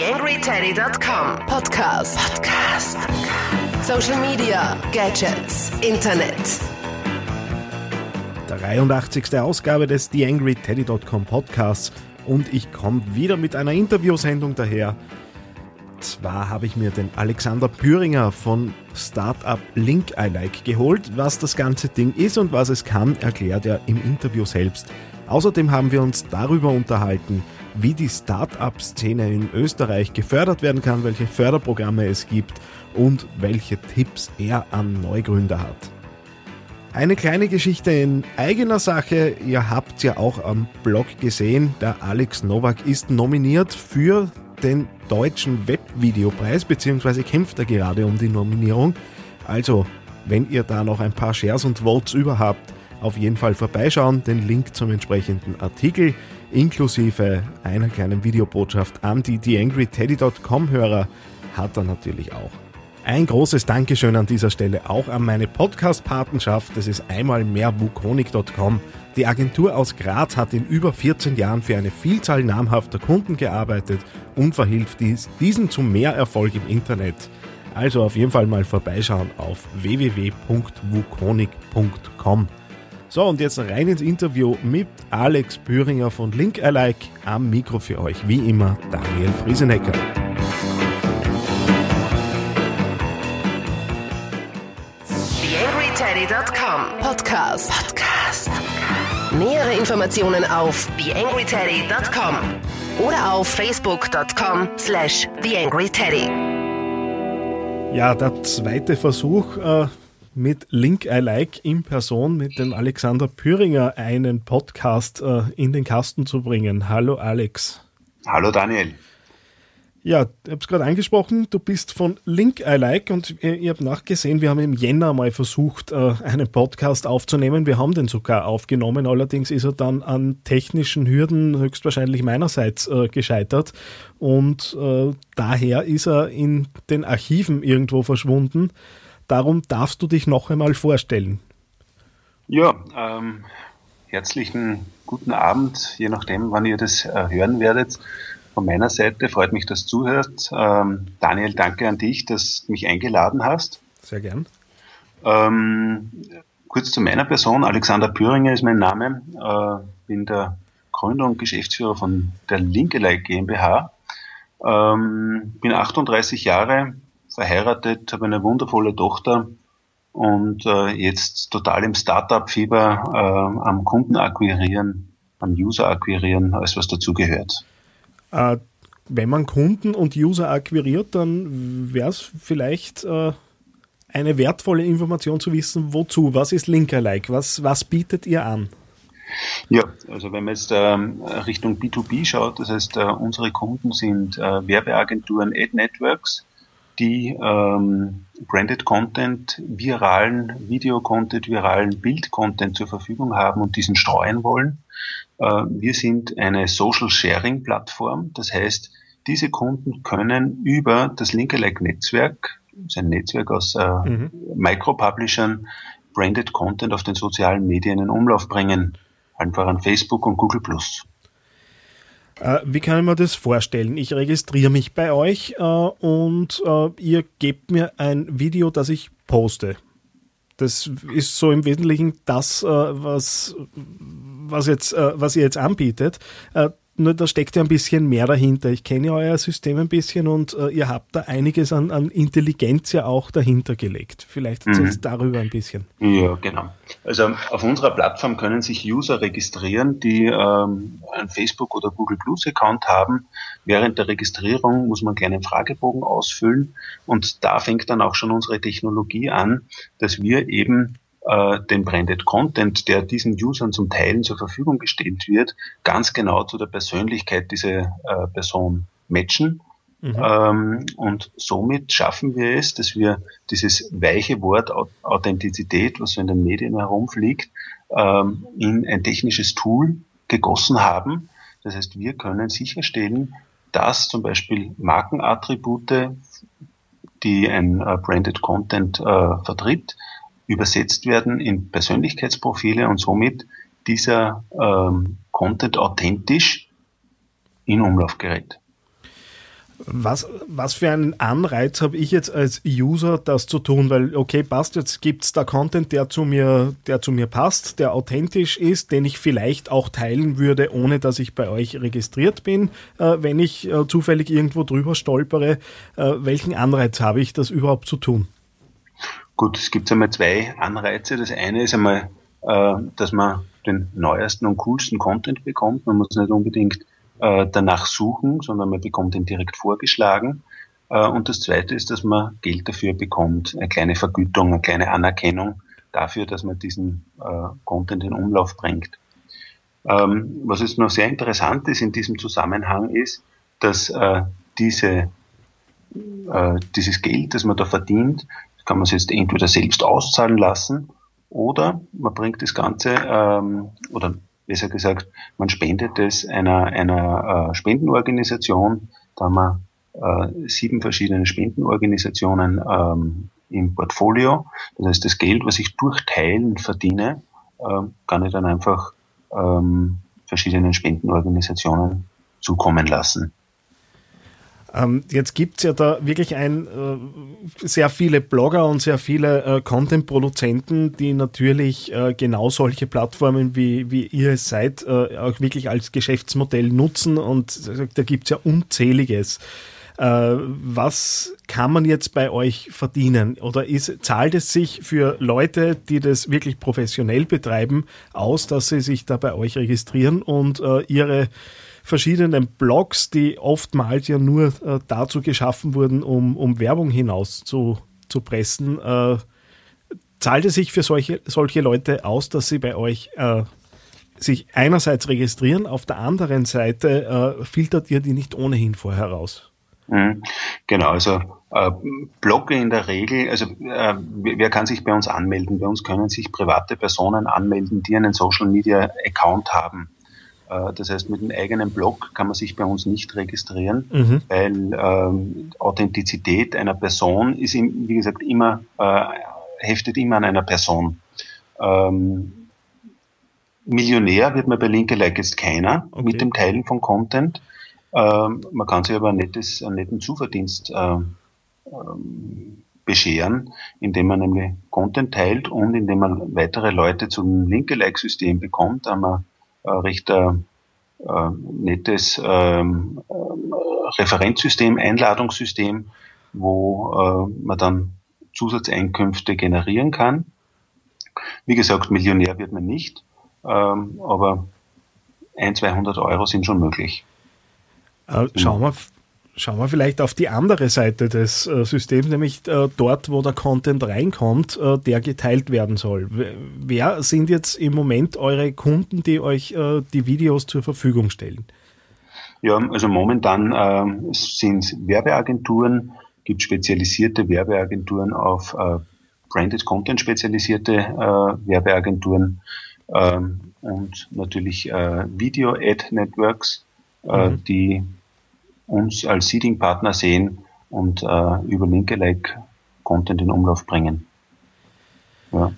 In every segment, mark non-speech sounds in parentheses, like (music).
TheAngryTeddy.com Podcast. Podcast. Social Media, Gadgets, Internet. 83. Ausgabe des TheAngryTeddy.com Podcasts und ich komme wieder mit einer Interviewsendung daher. Zwar habe ich mir den Alexander Püringer von Startup Link I Like geholt. Was das ganze Ding ist und was es kann, erklärt er im Interview selbst. Außerdem haben wir uns darüber unterhalten, wie die Startup-Szene in Österreich gefördert werden kann, welche Förderprogramme es gibt und welche Tipps er an Neugründer hat. Eine kleine Geschichte in eigener Sache. Ihr habt ja auch am Blog gesehen, der Alex Nowak ist nominiert für den deutschen Webvideopreis, beziehungsweise kämpft er gerade um die Nominierung. Also, wenn ihr da noch ein paar Shares und Votes über habt, auf jeden Fall vorbeischauen. Den Link zum entsprechenden Artikel inklusive einer kleinen Videobotschaft an die TheAngryTeddy.com-Hörer hat er natürlich auch. Ein großes Dankeschön an dieser Stelle auch an meine Podcast-Patenschaft. Das ist einmal mehr Wukonic.com. Die Agentur aus Graz hat in über 14 Jahren für eine Vielzahl namhafter Kunden gearbeitet und verhilft dies, diesen zu mehr Erfolg im Internet. Also auf jeden Fall mal vorbeischauen auf www.wukonic.com. So, und jetzt rein ins Interview mit Alex Büringer von Link Alike. Am Mikro für euch, wie immer, Daniel Friesenecker. TheAngryTeddy.com Podcast. Podcast. Nähere Informationen auf TheAngryTeddy.com oder auf Facebook.com slash TheAngryTeddy. Ja, der zweite Versuch, äh, mit Link I Like in Person mit dem Alexander Püringer einen Podcast äh, in den Kasten zu bringen. Hallo Alex. Hallo Daniel. Ja, ich habe es gerade angesprochen, du bist von Link I Like und ihr habt nachgesehen, wir haben im Jänner mal versucht, äh, einen Podcast aufzunehmen. Wir haben den sogar aufgenommen, allerdings ist er dann an technischen Hürden höchstwahrscheinlich meinerseits äh, gescheitert und äh, daher ist er in den Archiven irgendwo verschwunden. Darum darfst du dich noch einmal vorstellen. Ja, ähm, herzlichen guten Abend, je nachdem, wann ihr das äh, hören werdet. Von meiner Seite freut mich, dass du zuhörst. Ähm, Daniel, danke an dich, dass du mich eingeladen hast. Sehr gern. Ähm, kurz zu meiner Person. Alexander Püringer ist mein Name. Äh, bin der Gründer und Geschäftsführer von der Linkelike GmbH. Ähm, bin 38 Jahre, verheiratet, habe eine wundervolle Tochter und äh, jetzt total im Startup-Fieber äh, am Kunden akquirieren, am User akquirieren, alles was dazugehört. Äh, wenn man Kunden und User akquiriert, dann wäre es vielleicht äh, eine wertvolle Information zu wissen, wozu, was ist Linkerlike, was, was bietet ihr an? Ja, also wenn man jetzt ähm, Richtung B2B schaut, das heißt, äh, unsere Kunden sind äh, Werbeagenturen, Ad-Networks, die ähm, Branded Content, viralen Video-Content, viralen Bild-Content zur Verfügung haben und diesen streuen wollen. Äh, wir sind eine Social Sharing Plattform. Das heißt, diese Kunden können über das Linkerlike-Netzwerk, ein Netzwerk aus äh, mhm. Micro-Publishern, Branded Content auf den sozialen Medien in Umlauf bringen, einfach an Facebook und Google Plus. Äh, wie kann ich mir das vorstellen? Ich registriere mich bei euch äh, und äh, ihr gebt mir ein Video, das ich poste. Das ist so im Wesentlichen das, was, was, jetzt, was ihr jetzt anbietet. Nur da steckt ja ein bisschen mehr dahinter. Ich kenne ja euer System ein bisschen und äh, ihr habt da einiges an, an, Intelligenz ja auch dahinter gelegt. Vielleicht mhm. darüber ein bisschen. Ja, genau. Also auf unserer Plattform können sich User registrieren, die ähm, einen Facebook- oder Google Plus-Account haben. Während der Registrierung muss man einen kleinen Fragebogen ausfüllen und da fängt dann auch schon unsere Technologie an, dass wir eben äh, den Branded Content, der diesen Usern zum Teilen zur Verfügung gestellt wird, ganz genau zu der Persönlichkeit dieser äh, Person matchen. Mhm. Ähm, und somit schaffen wir es, dass wir dieses weiche Wort Authentizität, was so in den Medien herumfliegt, ähm, in ein technisches Tool gegossen haben. Das heißt, wir können sicherstellen, dass zum Beispiel Markenattribute, die ein äh, Branded Content äh, vertritt, übersetzt werden in Persönlichkeitsprofile und somit dieser ähm, Content authentisch in Umlauf gerät. Was, was für einen Anreiz habe ich jetzt als User, das zu tun? Weil, okay, passt, jetzt gibt es da Content, der zu, mir, der zu mir passt, der authentisch ist, den ich vielleicht auch teilen würde, ohne dass ich bei euch registriert bin, äh, wenn ich äh, zufällig irgendwo drüber stolpere. Äh, welchen Anreiz habe ich, das überhaupt zu tun? Gut, es gibt einmal zwei Anreize. Das eine ist einmal, äh, dass man den neuesten und coolsten Content bekommt. Man muss nicht unbedingt äh, danach suchen, sondern man bekommt ihn direkt vorgeschlagen. Äh, und das Zweite ist, dass man Geld dafür bekommt, eine kleine Vergütung, eine kleine Anerkennung dafür, dass man diesen äh, Content in Umlauf bringt. Ähm, was jetzt noch sehr interessant ist in diesem Zusammenhang ist, dass äh, diese, äh, dieses Geld, das man da verdient, kann man es jetzt entweder selbst auszahlen lassen oder man bringt das Ganze, ähm, oder besser gesagt, man spendet es einer, einer äh, Spendenorganisation. Da haben wir äh, sieben verschiedene Spendenorganisationen ähm, im Portfolio. Das heißt, das Geld, was ich durch Teilen verdiene, äh, kann ich dann einfach ähm, verschiedenen Spendenorganisationen zukommen lassen. Ähm, jetzt gibt es ja da wirklich ein, äh, sehr viele Blogger und sehr viele äh, Content-Produzenten, die natürlich äh, genau solche Plattformen, wie, wie ihr es seid, äh, auch wirklich als Geschäftsmodell nutzen und da gibt es ja unzähliges. Äh, was kann man jetzt bei euch verdienen? Oder ist, zahlt es sich für Leute, die das wirklich professionell betreiben, aus, dass sie sich da bei euch registrieren und äh, ihre verschiedenen Blogs, die oftmals ja nur äh, dazu geschaffen wurden, um, um Werbung hinaus zu, zu pressen. Äh, zahlt es sich für solche, solche Leute aus, dass sie bei euch äh, sich einerseits registrieren, auf der anderen Seite äh, filtert ihr die nicht ohnehin vorher raus? Mhm. Genau, also äh, Blogge in der Regel, also äh, wer kann sich bei uns anmelden? Bei uns können sich private Personen anmelden, die einen Social Media Account haben. Äh, das heißt, mit einem eigenen Blog kann man sich bei uns nicht registrieren, mhm. weil ähm, Authentizität einer Person ist, wie gesagt, immer, äh, heftet immer an einer Person. Ähm, Millionär wird man bei Linkelike jetzt keiner okay. mit dem Teilen von Content. Ähm, man kann sich aber ein nettes, einen netten Zuverdienst äh, bescheren, indem man nämlich Content teilt und indem man weitere Leute zum Linkelike-System bekommt. Äh, recht äh, äh, nettes ähm, äh, Referenzsystem, Einladungssystem, wo äh, man dann Zusatzeinkünfte generieren kann. Wie gesagt, Millionär wird man nicht, ähm, aber ein, 200 Euro sind schon möglich. Äh, schauen wir Schauen wir vielleicht auf die andere Seite des äh, Systems, nämlich äh, dort, wo der Content reinkommt, äh, der geteilt werden soll. Wer sind jetzt im Moment eure Kunden, die euch die Videos zur Verfügung stellen? Ja, also momentan sind Werbeagenturen, gibt spezialisierte Werbeagenturen auf Branded Content spezialisierte Werbeagenturen ähm, und natürlich Video Ad Networks, mhm. die uns als Seeding-Partner sehen und äh, über Linkelike Content in Umlauf bringen. Ja.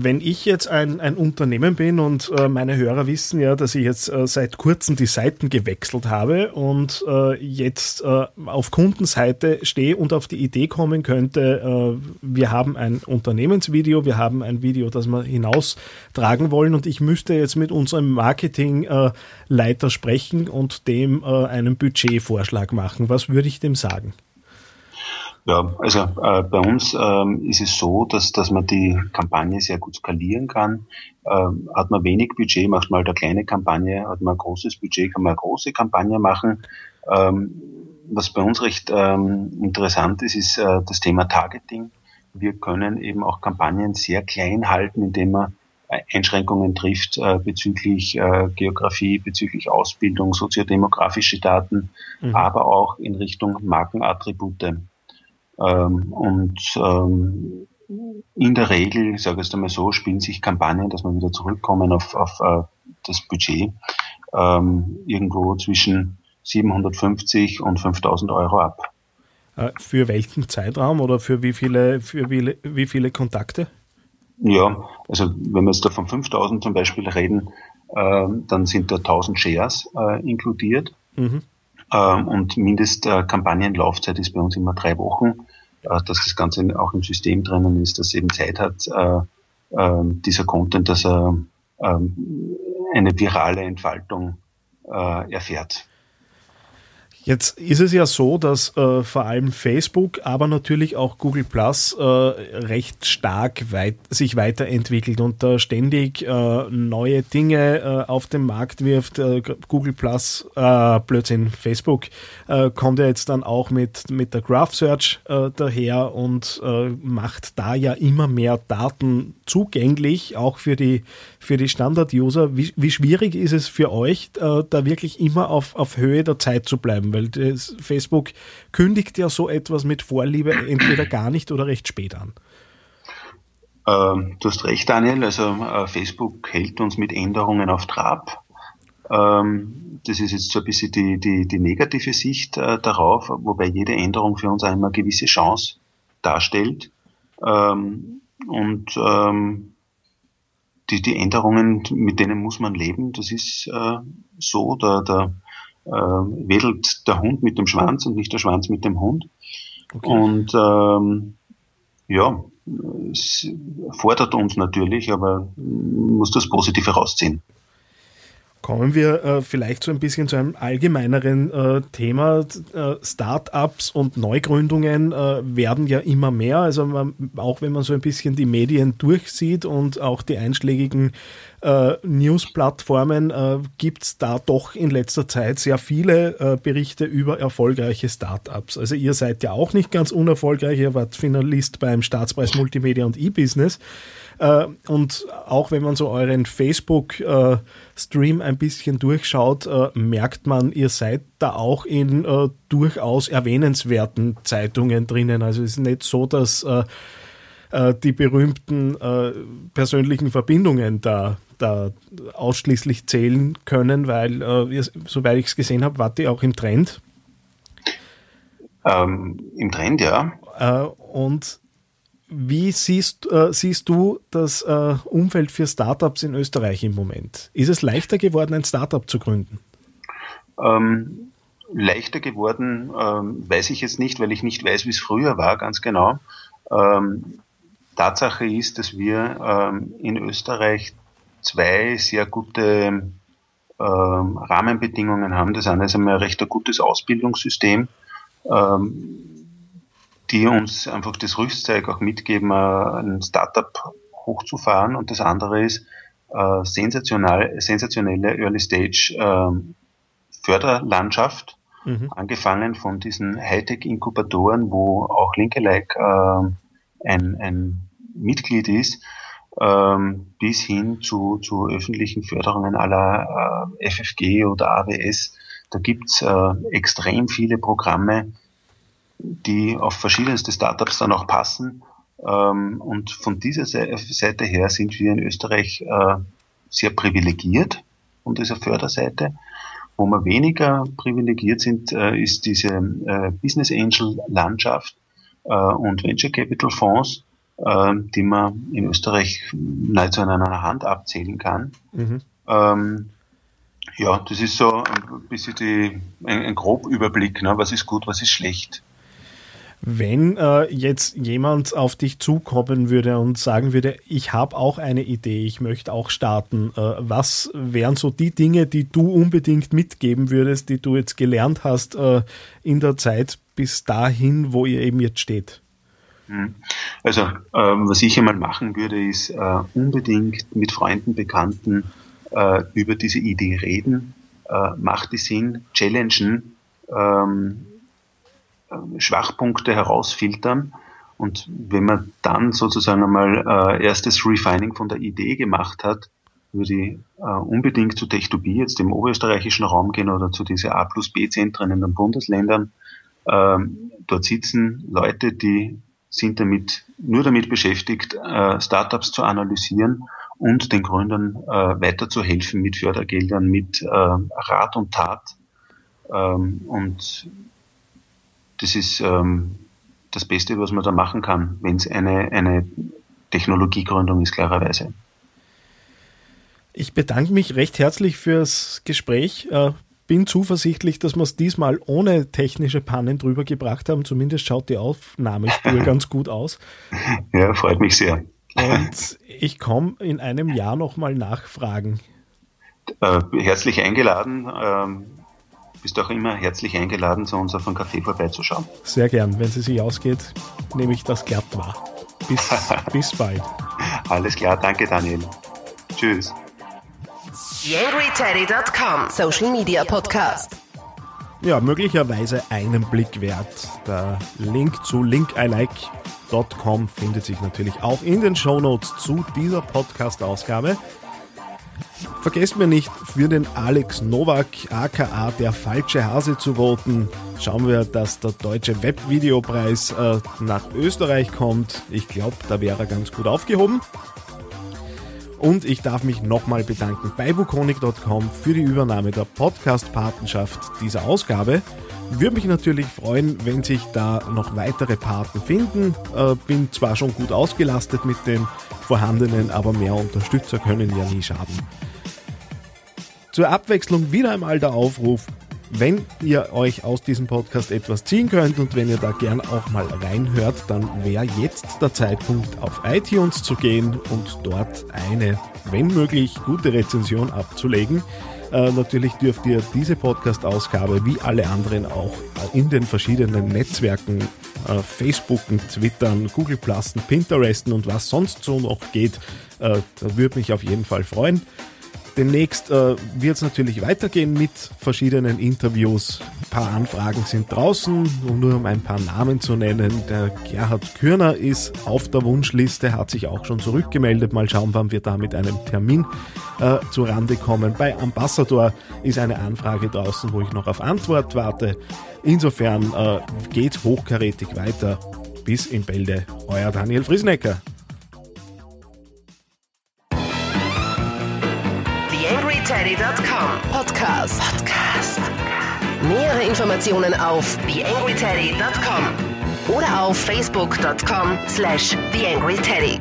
Wenn ich jetzt ein, ein Unternehmen bin und äh, meine Hörer wissen ja, dass ich jetzt äh, seit kurzem die Seiten gewechselt habe und äh, jetzt äh, auf Kundenseite stehe und auf die Idee kommen könnte, äh, wir haben ein Unternehmensvideo, wir haben ein Video, das wir hinaustragen wollen und ich müsste jetzt mit unserem Marketingleiter äh, sprechen und dem einen Budgetvorschlag machen. Was würde ich dem sagen? Ja, also äh, bei uns ähm, ist es so, dass, dass man die Kampagne sehr gut skalieren kann. Ähm, hat man wenig Budget, macht man halt eine kleine Kampagne, hat man ein großes Budget, kann man eine große Kampagne machen. Ähm, was bei uns recht ähm, interessant ist, ist äh, das Thema Targeting. Wir können eben auch Kampagnen sehr klein halten, indem man Einschränkungen trifft äh, bezüglich äh, Geografie, bezüglich Ausbildung, soziodemografische Daten, mhm. aber auch in Richtung Markenattribute. Ähm, und ähm, in der Regel, ich sage es einmal so, spielen sich Kampagnen, dass wir wieder zurückkommen auf, auf uh, das Budget, ähm, irgendwo zwischen 750 und 5000 Euro ab. Äh, für welchen Zeitraum oder für wie viele, für wie, wie viele Kontakte? Ja, also wenn wir jetzt da von 5000 zum Beispiel reden, äh, dann sind da 1000 Shares äh, inkludiert. Mhm. Ähm, und Mindestkampagnenlaufzeit ist bei uns immer drei Wochen, äh, dass das Ganze auch im System drinnen ist, dass eben Zeit hat, äh, äh, dieser Content, dass er ähm, eine virale Entfaltung äh, erfährt. Jetzt ist es ja so, dass äh, vor allem Facebook, aber natürlich auch Google Plus äh, recht stark weit, sich weiterentwickelt und da ständig äh, neue Dinge äh, auf den Markt wirft. Äh, Google Plus, äh, Blödsinn, Facebook kommt ja jetzt dann auch mit, mit der Graph Search daher und macht da ja immer mehr Daten zugänglich, auch für die, für die Standard-User. Wie, wie schwierig ist es für euch, da wirklich immer auf, auf Höhe der Zeit zu bleiben? Weil das Facebook kündigt ja so etwas mit Vorliebe entweder gar nicht oder recht spät an. Ähm, du hast recht, Daniel. Also äh, Facebook hält uns mit Änderungen auf Trab. Ähm, das ist jetzt so ein bisschen die, die, die negative Sicht äh, darauf, wobei jede Änderung für uns einmal gewisse Chance darstellt. Ähm, und ähm, die, die Änderungen, mit denen muss man leben. Das ist äh, so. Der, der äh, wedelt der Hund mit dem Schwanz und nicht der Schwanz mit dem Hund. Okay. Und ähm, ja, es fordert uns natürlich, aber muss das Positive rausziehen. Kommen wir äh, vielleicht so ein bisschen zu einem allgemeineren äh, Thema. Äh, Startups und Neugründungen äh, werden ja immer mehr. Also man, auch wenn man so ein bisschen die Medien durchsieht und auch die einschlägigen äh, News-Plattformen, äh, gibt es da doch in letzter Zeit sehr viele Berichte über erfolgreiche Startups. Also ihr seid ja auch nicht ganz unerfolgreich. Ihr wart Finalist beim Staatspreis Multimedia und E-Business. Äh, und auch wenn man so euren Facebook-Stream ein bisschen durchschaut, äh, merkt man, ihr seid da auch in äh, durchaus erwähnenswerten Zeitungen drinnen. Also es ist nicht so, dass die berühmten persönlichen Verbindungen da da ausschließlich zählen können, weil, äh, soweit ich es gesehen habe, wart ihr auch im Trend. Ähm, Im Trend, ja. Äh, und wie siehst, äh, siehst du das äh, Umfeld für Startups in Österreich im Moment? Ist es leichter geworden, ein Startup zu gründen? Ähm, leichter geworden, ähm, weiß ich jetzt nicht, weil ich nicht weiß, wie es früher war, ganz genau. Ähm, Tatsache ist, dass wir ähm, in Österreich zwei sehr gute ähm, Rahmenbedingungen haben. Das eine ist einmal ein recht gutes Ausbildungssystem ähm, die uns einfach das Rüstzeug auch mitgeben, äh, ein Startup hochzufahren. Und das andere ist äh, sensationell, sensationelle Early Stage äh, Förderlandschaft, mhm. angefangen von diesen Hightech-Inkubatoren, wo auch Linkelike äh, ein, ein Mitglied ist, ähm, bis hin zu, zu öffentlichen Förderungen aller äh, FFG oder AWS. Da gibt's äh, extrem viele Programme, die auf verschiedenste Startups dann auch passen. Ähm, und von dieser Seite her sind wir in Österreich äh, sehr privilegiert von dieser Förderseite. Wo wir weniger privilegiert sind, äh, ist diese äh, Business Angel Landschaft und Venture Capital Fonds, die man in Österreich nahezu an einer Hand abzählen kann. Mhm. Ähm, ja, das ist so ein bisschen die, ein, ein Grobüberblick, ne? was ist gut, was ist schlecht. Wenn äh, jetzt jemand auf dich zukommen würde und sagen würde, ich habe auch eine Idee, ich möchte auch starten, äh, was wären so die Dinge, die du unbedingt mitgeben würdest, die du jetzt gelernt hast äh, in der Zeit bis dahin, wo ihr eben jetzt steht? Hm. Also, ähm, was ich einmal machen würde, ist äh, unbedingt mit Freunden, Bekannten äh, über diese Idee reden, äh, macht die Sinn, challengen, ähm, Schwachpunkte herausfiltern. Und wenn man dann sozusagen einmal äh, erstes Refining von der Idee gemacht hat, würde ich äh, unbedingt zu Techtopie jetzt im oberösterreichischen Raum gehen oder zu diese A plus B-Zentren in den Bundesländern. Ähm, dort sitzen Leute, die sind damit nur damit beschäftigt, äh, Startups zu analysieren und den Gründern äh, weiterzuhelfen mit Fördergeldern, mit äh, Rat und Tat. Ähm, und das ist ähm, das Beste, was man da machen kann, wenn es eine, eine Technologiegründung ist, klarerweise. Ich bedanke mich recht herzlich fürs Gespräch. Äh, bin zuversichtlich, dass wir es diesmal ohne technische Pannen drüber gebracht haben. Zumindest schaut die Aufnahmespur (laughs) ganz gut aus. Ja, freut mich sehr. Und ich komme in einem Jahr nochmal nachfragen. Äh, herzlich eingeladen. Ähm, bist auch immer herzlich eingeladen, zu uns auf dem Café vorbeizuschauen. Sehr gern. Wenn es sich ausgeht, nehme ich das glatt wahr. Bis, (laughs) bis bald. Alles klar, danke Daniel. Tschüss. TheAngryTeddy.com Social Media Podcast. Ja, möglicherweise einen Blick wert. Der Link zu linkalike.com findet sich natürlich auch in den Shownotes zu dieser Podcast-Ausgabe. Vergesst mir nicht, für den Alex Nowak, aka der falsche Hase, zu voten. Schauen wir, dass der deutsche Webvideopreis äh, nach Österreich kommt. Ich glaube, da wäre er ganz gut aufgehoben. Und ich darf mich nochmal bedanken bei Bukonik.com für die Übernahme der Podcast-Patenschaft dieser Ausgabe. Würde mich natürlich freuen, wenn sich da noch weitere Paten finden. Äh, bin zwar schon gut ausgelastet mit den vorhandenen, aber mehr Unterstützer können ja nie schaden. Zur Abwechslung wieder einmal der Aufruf, wenn ihr euch aus diesem Podcast etwas ziehen könnt und wenn ihr da gern auch mal reinhört, dann wäre jetzt der Zeitpunkt auf iTunes zu gehen und dort eine, wenn möglich, gute Rezension abzulegen. Äh, natürlich dürft ihr diese Podcast-Ausgabe wie alle anderen auch in den verschiedenen Netzwerken äh, Facebooken, Twittern, Google Plusen, Pinteresten und was sonst so noch geht. Äh, da würde mich auf jeden Fall freuen. Demnächst äh, wird es natürlich weitergehen mit verschiedenen Interviews. Ein paar Anfragen sind draußen, um nur um ein paar Namen zu nennen. Der Gerhard Kürner ist auf der Wunschliste, hat sich auch schon zurückgemeldet. Mal schauen, wann wir da mit einem Termin äh, zu Rande kommen. Bei Ambassador ist eine Anfrage draußen, wo ich noch auf Antwort warte. Insofern äh, geht hochkarätig weiter. Bis in Bälde, euer Daniel Friesnecker. TheAngryTeddy.com Podcast. Podcast. Nähere Informationen auf TheAngryTeddy.com oder auf Facebook.com slash TheAngryTeddy.